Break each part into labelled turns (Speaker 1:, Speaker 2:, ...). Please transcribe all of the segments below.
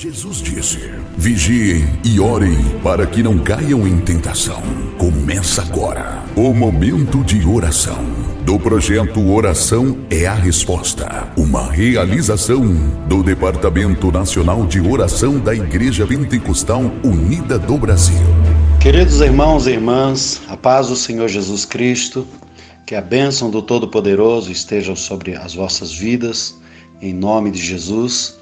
Speaker 1: Jesus disse: Vigiem e orem para que não caiam em tentação. Começa agora o momento de oração do projeto Oração é a Resposta, uma realização do Departamento Nacional de Oração da Igreja Pentecostal Unida do Brasil.
Speaker 2: Queridos irmãos e irmãs, a paz do Senhor Jesus Cristo, que a bênção do Todo-Poderoso esteja sobre as vossas vidas, em nome de Jesus.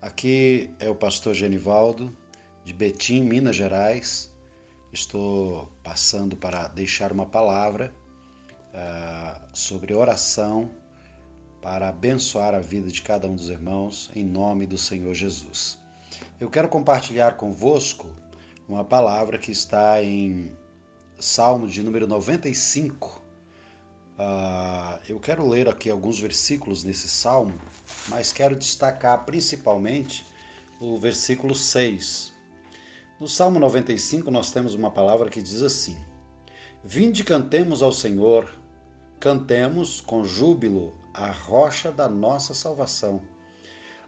Speaker 2: Aqui é o pastor Genivaldo, de Betim, Minas Gerais. Estou passando para deixar uma palavra uh, sobre oração para abençoar a vida de cada um dos irmãos, em nome do Senhor Jesus. Eu quero compartilhar convosco uma palavra que está em Salmo de número 95. Uh, eu quero ler aqui alguns versículos nesse salmo mas quero destacar principalmente o versículo 6. No Salmo 95, nós temos uma palavra que diz assim: Vinde cantemos ao Senhor, cantemos com júbilo a rocha da nossa salvação.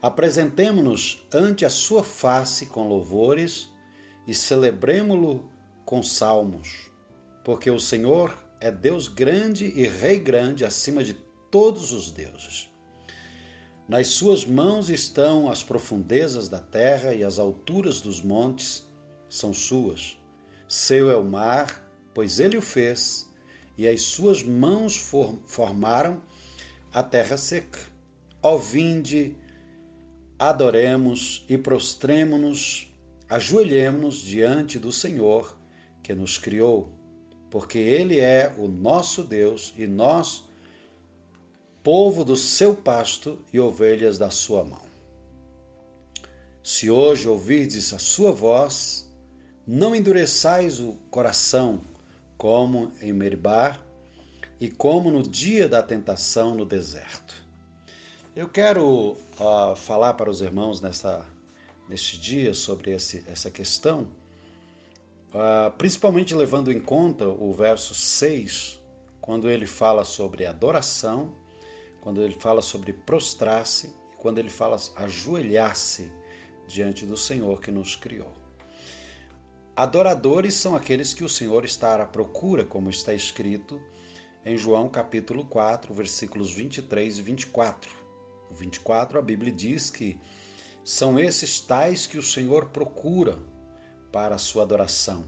Speaker 2: Apresentemo-nos ante a sua face com louvores e celebremo-lo com salmos, porque o Senhor é Deus grande e Rei grande acima de todos os deuses. Nas suas mãos estão as profundezas da terra e as alturas dos montes são suas. Seu é o mar, pois ele o fez, e as suas mãos formaram a terra seca. Ó vinde, adoremos e prostremo-nos, ajoelhemos-nos diante do Senhor que nos criou, porque ele é o nosso Deus e nós povo do seu pasto e ovelhas da sua mão. Se hoje ouvirdes a sua voz, não endureçais o coração, como em Meribá e como no dia da tentação no deserto. Eu quero uh, falar para os irmãos nessa, neste dia sobre esse, essa questão, uh, principalmente levando em conta o verso 6, quando ele fala sobre adoração quando ele fala sobre prostrar-se quando ele fala ajoelhar-se diante do Senhor que nos criou. Adoradores são aqueles que o Senhor está à procura, como está escrito em João capítulo 4, versículos 23 e 24. O 24 a Bíblia diz que são esses tais que o Senhor procura para a sua adoração,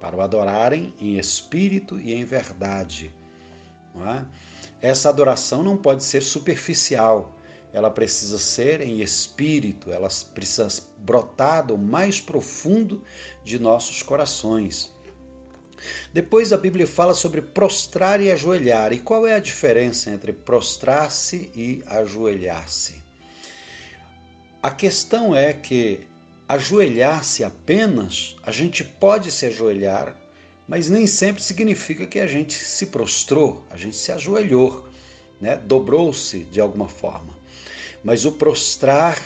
Speaker 2: para o adorarem em espírito e em verdade. É? Essa adoração não pode ser superficial, ela precisa ser em espírito, ela precisa brotar do mais profundo de nossos corações. Depois a Bíblia fala sobre prostrar e ajoelhar. E qual é a diferença entre prostrar-se e ajoelhar-se? A questão é que ajoelhar-se apenas, a gente pode se ajoelhar mas nem sempre significa que a gente se prostrou, a gente se ajoelhou, né? dobrou-se de alguma forma. Mas o prostrar,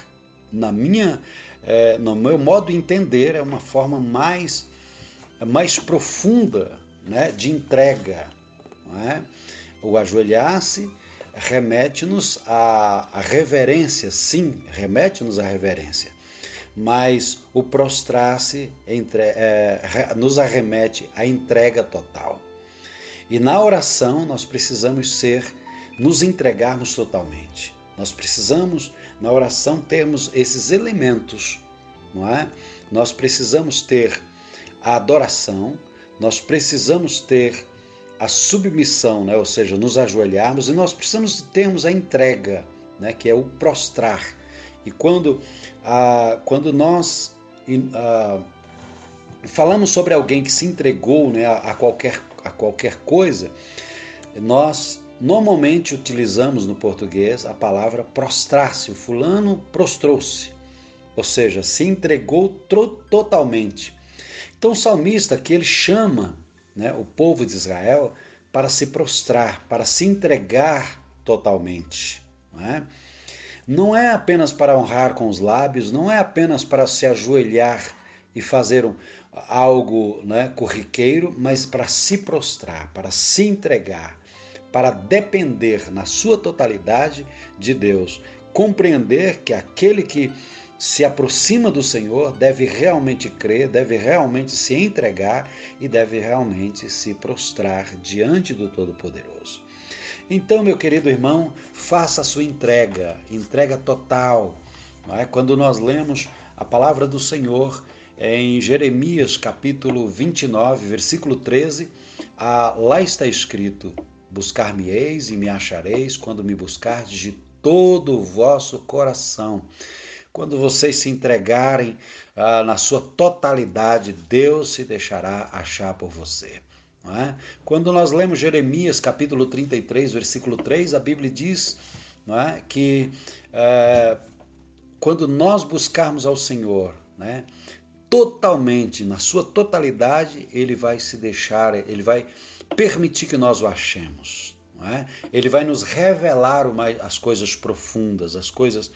Speaker 2: na minha, é, no meu modo de entender, é uma forma mais, mais profunda né? de entrega. É? O ajoelhar-se remete-nos à, à reverência, sim, remete-nos à reverência mas o prostrar-se é, nos arremete à entrega total. E na oração nós precisamos ser, nos entregarmos totalmente. Nós precisamos, na oração, termos esses elementos, não é? Nós precisamos ter a adoração, nós precisamos ter a submissão, né? ou seja, nos ajoelharmos, e nós precisamos termos a entrega, né? que é o prostrar e quando, ah, quando nós ah, falamos sobre alguém que se entregou né, a, a, qualquer, a qualquer coisa, nós normalmente utilizamos no português a palavra prostrar-se. O fulano prostrou-se, ou seja, se entregou totalmente. Então o salmista aqui ele chama né, o povo de Israel para se prostrar, para se entregar totalmente. Não é? Não é apenas para honrar com os lábios, não é apenas para se ajoelhar e fazer um, algo né, corriqueiro, mas para se prostrar, para se entregar, para depender na sua totalidade de Deus, compreender que aquele que se aproxima do Senhor deve realmente crer, deve realmente se entregar e deve realmente se prostrar diante do Todo-Poderoso. Então, meu querido irmão, faça a sua entrega, entrega total. Não é? Quando nós lemos a palavra do Senhor em Jeremias capítulo 29, versículo 13, ah, lá está escrito: Buscar-me-eis e me achareis quando me buscardes de todo o vosso coração. Quando vocês se entregarem ah, na sua totalidade, Deus se deixará achar por você. É? Quando nós lemos Jeremias capítulo 33, versículo 3, a Bíblia diz é, que é, quando nós buscarmos ao Senhor, né, totalmente, na sua totalidade, Ele vai se deixar, Ele vai permitir que nós o achemos. É? Ele vai nos revelar as coisas profundas, as coisas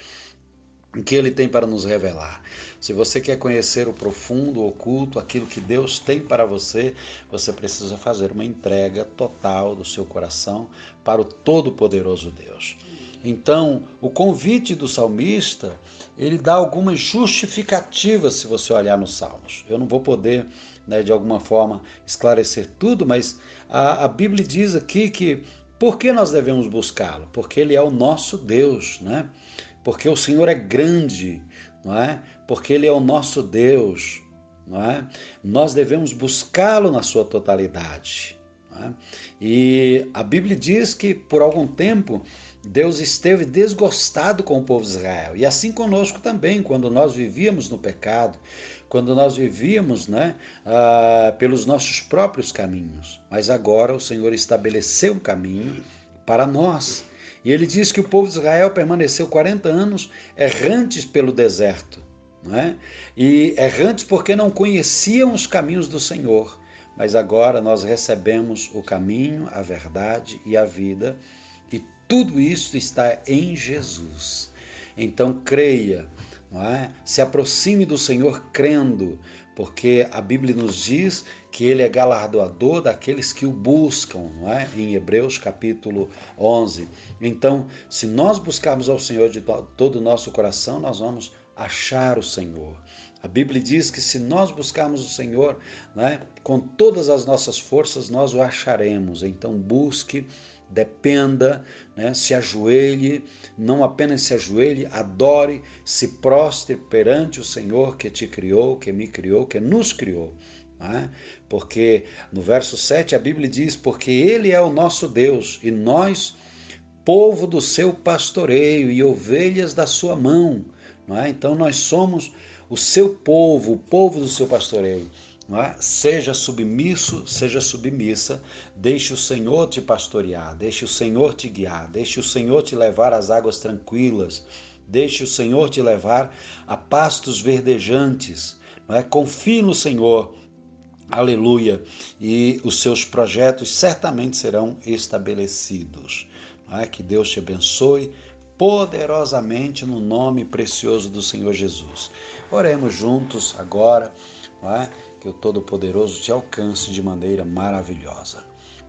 Speaker 2: que ele tem para nos revelar. Se você quer conhecer o profundo, o oculto, aquilo que Deus tem para você, você precisa fazer uma entrega total do seu coração para o todo-poderoso Deus. Então, o convite do salmista, ele dá algumas justificativas se você olhar nos salmos. Eu não vou poder, né, de alguma forma, esclarecer tudo, mas a, a Bíblia diz aqui que por que nós devemos buscá-lo? Porque ele é o nosso Deus, né? Porque o Senhor é grande, não é? Porque Ele é o nosso Deus, não é? Nós devemos buscá-lo na sua totalidade. É? E a Bíblia diz que por algum tempo Deus esteve desgostado com o povo de Israel. E assim conosco também, quando nós vivíamos no pecado, quando nós vivíamos né, ah, pelos nossos próprios caminhos. Mas agora o Senhor estabeleceu um caminho para nós. E ele diz que o povo de Israel permaneceu 40 anos errantes pelo deserto. Não é? E errantes porque não conheciam os caminhos do Senhor. Mas agora nós recebemos o caminho, a verdade e a vida, e tudo isso está em Jesus. Então creia, não é? se aproxime do Senhor crendo, porque a Bíblia nos diz que ele é galardoador daqueles que o buscam, não é? Em Hebreus capítulo 11. Então, se nós buscarmos ao Senhor de todo o nosso coração, nós vamos achar o Senhor. A Bíblia diz que se nós buscarmos o Senhor, né, com todas as nossas forças, nós o acharemos. Então, busque dependa, né? se ajoelhe, não apenas se ajoelhe, adore, se prostre perante o Senhor que te criou, que me criou, que nos criou. Né? Porque no verso 7 a Bíblia diz: Porque Ele é o nosso Deus e nós, povo do seu pastoreio e ovelhas da sua mão. Não é? Então nós somos o seu povo, o povo do seu pastoreio. É? Seja submisso, seja submissa, deixe o Senhor te pastorear, deixe o Senhor te guiar, deixe o Senhor te levar às águas tranquilas, deixe o Senhor te levar a pastos verdejantes. É? Confie no Senhor, aleluia, e os seus projetos certamente serão estabelecidos. É? Que Deus te abençoe poderosamente no nome precioso do Senhor Jesus. Oremos juntos agora. É? Que o Todo-Poderoso te alcance de maneira maravilhosa.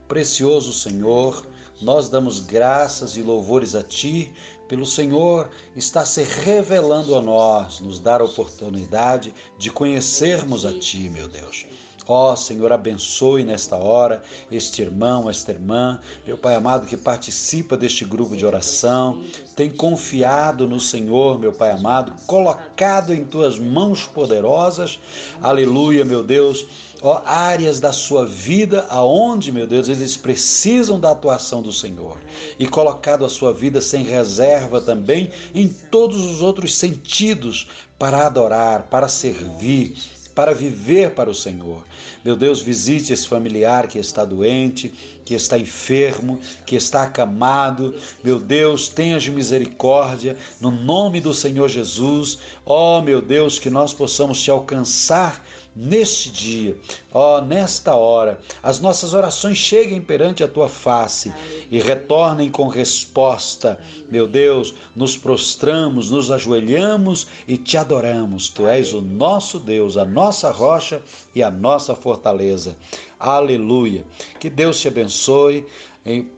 Speaker 2: Precioso Senhor, nós damos graças e louvores a Ti, pelo Senhor estar se revelando a nós, nos dar a oportunidade de conhecermos a Ti, meu Deus. Ó oh, Senhor, abençoe nesta hora este irmão, esta irmã, meu Pai amado que participa deste grupo de oração, tem confiado no Senhor, meu Pai amado, colocado em tuas mãos poderosas, aleluia, meu Deus, ó, oh, áreas da sua vida aonde, meu Deus, eles precisam da atuação do Senhor. E colocado a sua vida sem reserva também em todos os outros sentidos para adorar, para servir para viver para o Senhor. Meu Deus, visite esse familiar que está doente, que está enfermo, que está acamado. Meu Deus, tenha misericórdia no nome do Senhor Jesus. Ó, oh, meu Deus, que nós possamos te alcançar neste dia, ó, oh, nesta hora, as nossas orações cheguem perante a tua face e retornem com resposta. Meu Deus, nos prostramos, nos ajoelhamos e te adoramos. Tu és o nosso Deus, a nossa rocha e a nossa fortaleza. Aleluia. Que Deus te abençoe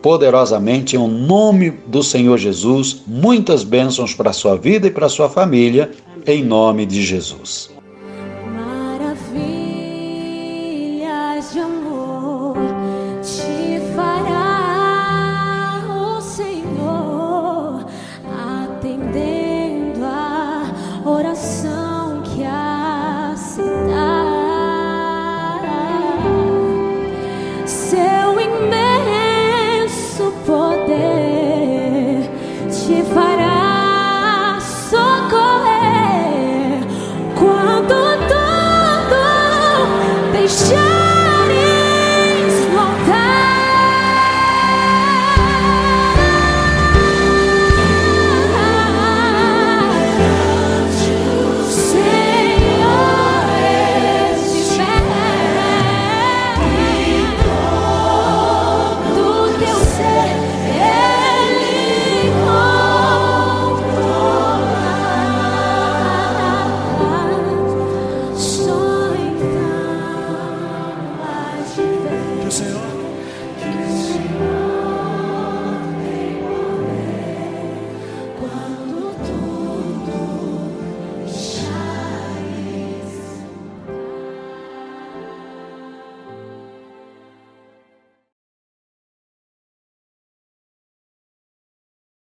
Speaker 2: poderosamente em nome do Senhor Jesus. Muitas bênçãos para a sua vida e para a sua família em nome de Jesus.